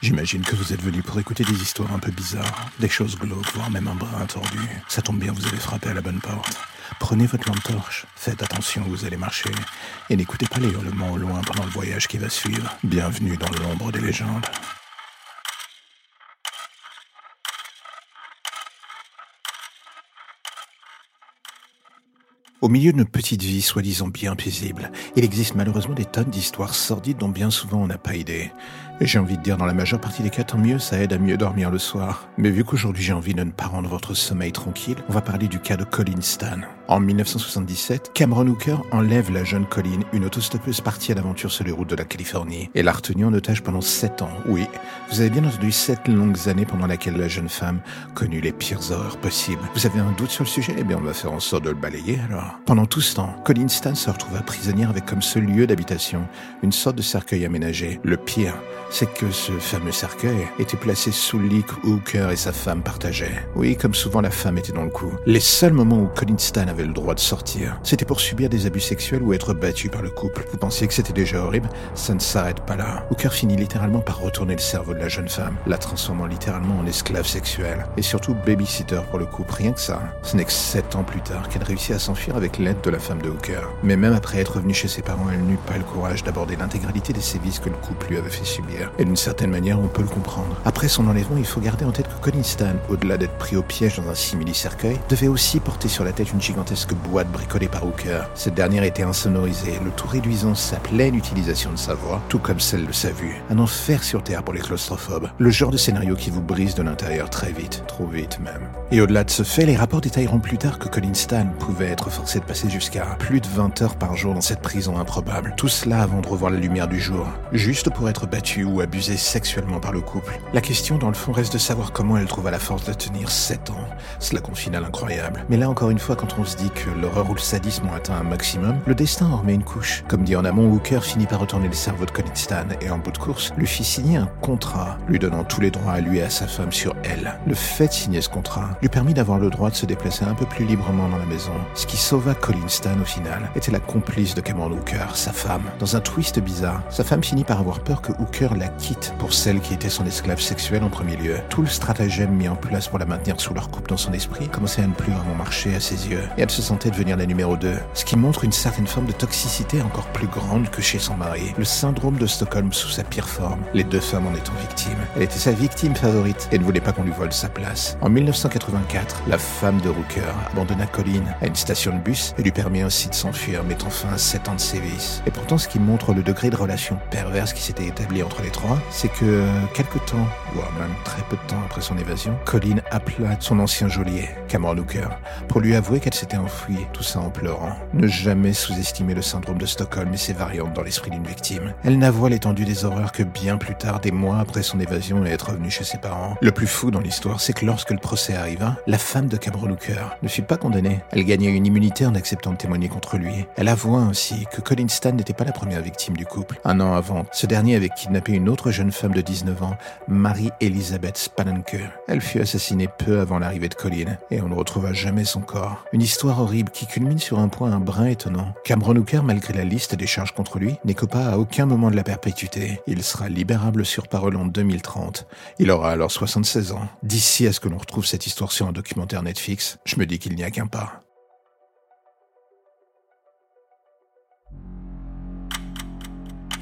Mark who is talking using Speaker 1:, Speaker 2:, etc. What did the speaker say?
Speaker 1: J'imagine que vous êtes venu pour écouter des histoires un peu bizarres, des choses glauques, voire même un brin tordu. Ça tombe bien, vous avez frappé à la bonne porte. Prenez votre lampe torche, faites attention où vous allez marcher, et n'écoutez pas les hurlements au loin pendant le voyage qui va suivre. Bienvenue dans l'ombre des légendes. Au milieu notre petite vie soi-disant bien paisible, il existe malheureusement des tonnes d'histoires sordides dont bien souvent on n'a pas idée. Et j'ai envie de dire, dans la majeure partie des cas, tant mieux, ça aide à mieux dormir le soir. Mais vu qu'aujourd'hui j'ai envie de ne pas rendre votre sommeil tranquille, on va parler du cas de Colin Stan. En 1977, Cameron Hooker enlève la jeune Colin, une autostoppeuse partie à l'aventure sur les routes de la Californie, et l'a retenue en otage pendant 7 ans. Oui, vous avez bien entendu 7 longues années pendant lesquelles la jeune femme connut les pires horreurs possibles. Vous avez un doute sur le sujet? Eh bien, on va faire en sorte de le balayer alors. Pendant tout ce temps, Colin Stan se retrouva prisonnière avec comme seul lieu d'habitation une sorte de cercueil aménagé. Le pire, c'est que ce fameux cercueil était placé sous le lit que Hooker et sa femme partageaient. Oui, comme souvent la femme était dans le coup. Les seuls moments où Colin Stan avait le droit de sortir, c'était pour subir des abus sexuels ou être battu par le couple. Vous pensiez que c'était déjà horrible? Ça ne s'arrête pas là. Hooker finit littéralement par retourner le cerveau de la jeune femme, la transformant littéralement en esclave sexuelle. Et surtout babysitter pour le couple, rien que ça. Ce n'est que sept ans plus tard qu'elle réussit à s'enfuir avec l'aide de la femme de Hooker. Mais même après être revenue chez ses parents, elle n'eut pas le courage d'aborder l'intégralité des sévices que le couple lui avait fait subir. Et d'une certaine manière, on peut le comprendre. Après son enlèvement, il faut garder en tête que Colin Stan, au-delà d'être pris au piège dans un simili-cercueil, devait aussi porter sur la tête une gigantesque boîte bricolée par Hooker. Cette dernière était insonorisée, le tout réduisant sa pleine utilisation de sa voix, tout comme celle de sa vue. Un enfer sur Terre pour les claustrophobes. Le genre de scénario qui vous brise de l'intérieur très vite, trop vite même. Et au-delà de ce fait, les rapports détailleront plus tard que Colin Stan pouvait être forcé de passer jusqu'à plus de 20 heures par jour dans cette prison improbable. Tout cela avant de revoir la lumière du jour, juste pour être battu ou abusé sexuellement par le couple. La question dans le fond reste de savoir comment elle trouva la force de tenir 7 ans. Cela confine à l'incroyable. Mais là encore une fois, quand on se dit que l'horreur ou le sadisme ont atteint un maximum, le destin en remet une couche. Comme dit en amont, Hooker finit par retourner le cerveau de Colin Stan et en bout de course, lui fit signer un contrat, lui donnant tous les droits à lui et à sa femme sur elle. Le fait de signer ce contrat lui permit d'avoir le droit de se déplacer un peu plus librement dans la maison. Ce qui sauva Colin Stan au final était la complice de Cameron Hooker, sa femme. Dans un twist bizarre, sa femme finit par avoir peur que Hooker la quitte pour celle qui était son esclave sexuelle en premier lieu. Tout le stratagème mis en place pour la maintenir sous leur coupe dans son esprit commençait à ne plus vraiment marcher à ses yeux, et elle se sentait devenir la numéro 2, ce qui montre une certaine forme de toxicité encore plus grande que chez son mari, le syndrome de Stockholm sous sa pire forme, les deux femmes en étant victimes. Elle était sa victime favorite et ne voulait pas qu'on lui vole sa place. En 1984, la femme de Rooker abandonna Colin à une station de bus et lui permet ainsi de s'enfuir, mettant fin à 7 ans de sévices. Et pourtant, ce qui montre le degré de relation perverse qui s'était établi entre les c'est que quelque temps, voire même très peu de temps après son évasion, Colin appela son ancien geôlier, Cameron Hooker, pour lui avouer qu'elle s'était enfuie, tout ça en pleurant. Ne jamais sous-estimer le syndrome de Stockholm et ses variantes dans l'esprit d'une victime. Elle n'avoua l'étendue des horreurs que bien plus tard, des mois après son évasion et être revenue chez ses parents. Le plus fou dans l'histoire, c'est que lorsque le procès arriva, la femme de Cameron Hooker ne fut pas condamnée. Elle gagnait une immunité en acceptant de témoigner contre lui. Elle avoua ainsi que Colin Stan n'était pas la première victime du couple. Un an avant, ce dernier avait kidnappé une autre jeune femme de 19 ans, Marie-Elisabeth Spanenke. Elle fut assassinée peu avant l'arrivée de Colin, et on ne retrouva jamais son corps. Une histoire horrible qui culmine sur un point un brin étonnant. Cameron Hooker, malgré la liste des charges contre lui, n'écopa à aucun moment de la perpétuité. Il sera libérable sur parole en 2030. Il aura alors 76 ans. D'ici à ce que l'on retrouve cette histoire sur un documentaire Netflix, je me dis qu'il n'y a qu'un pas.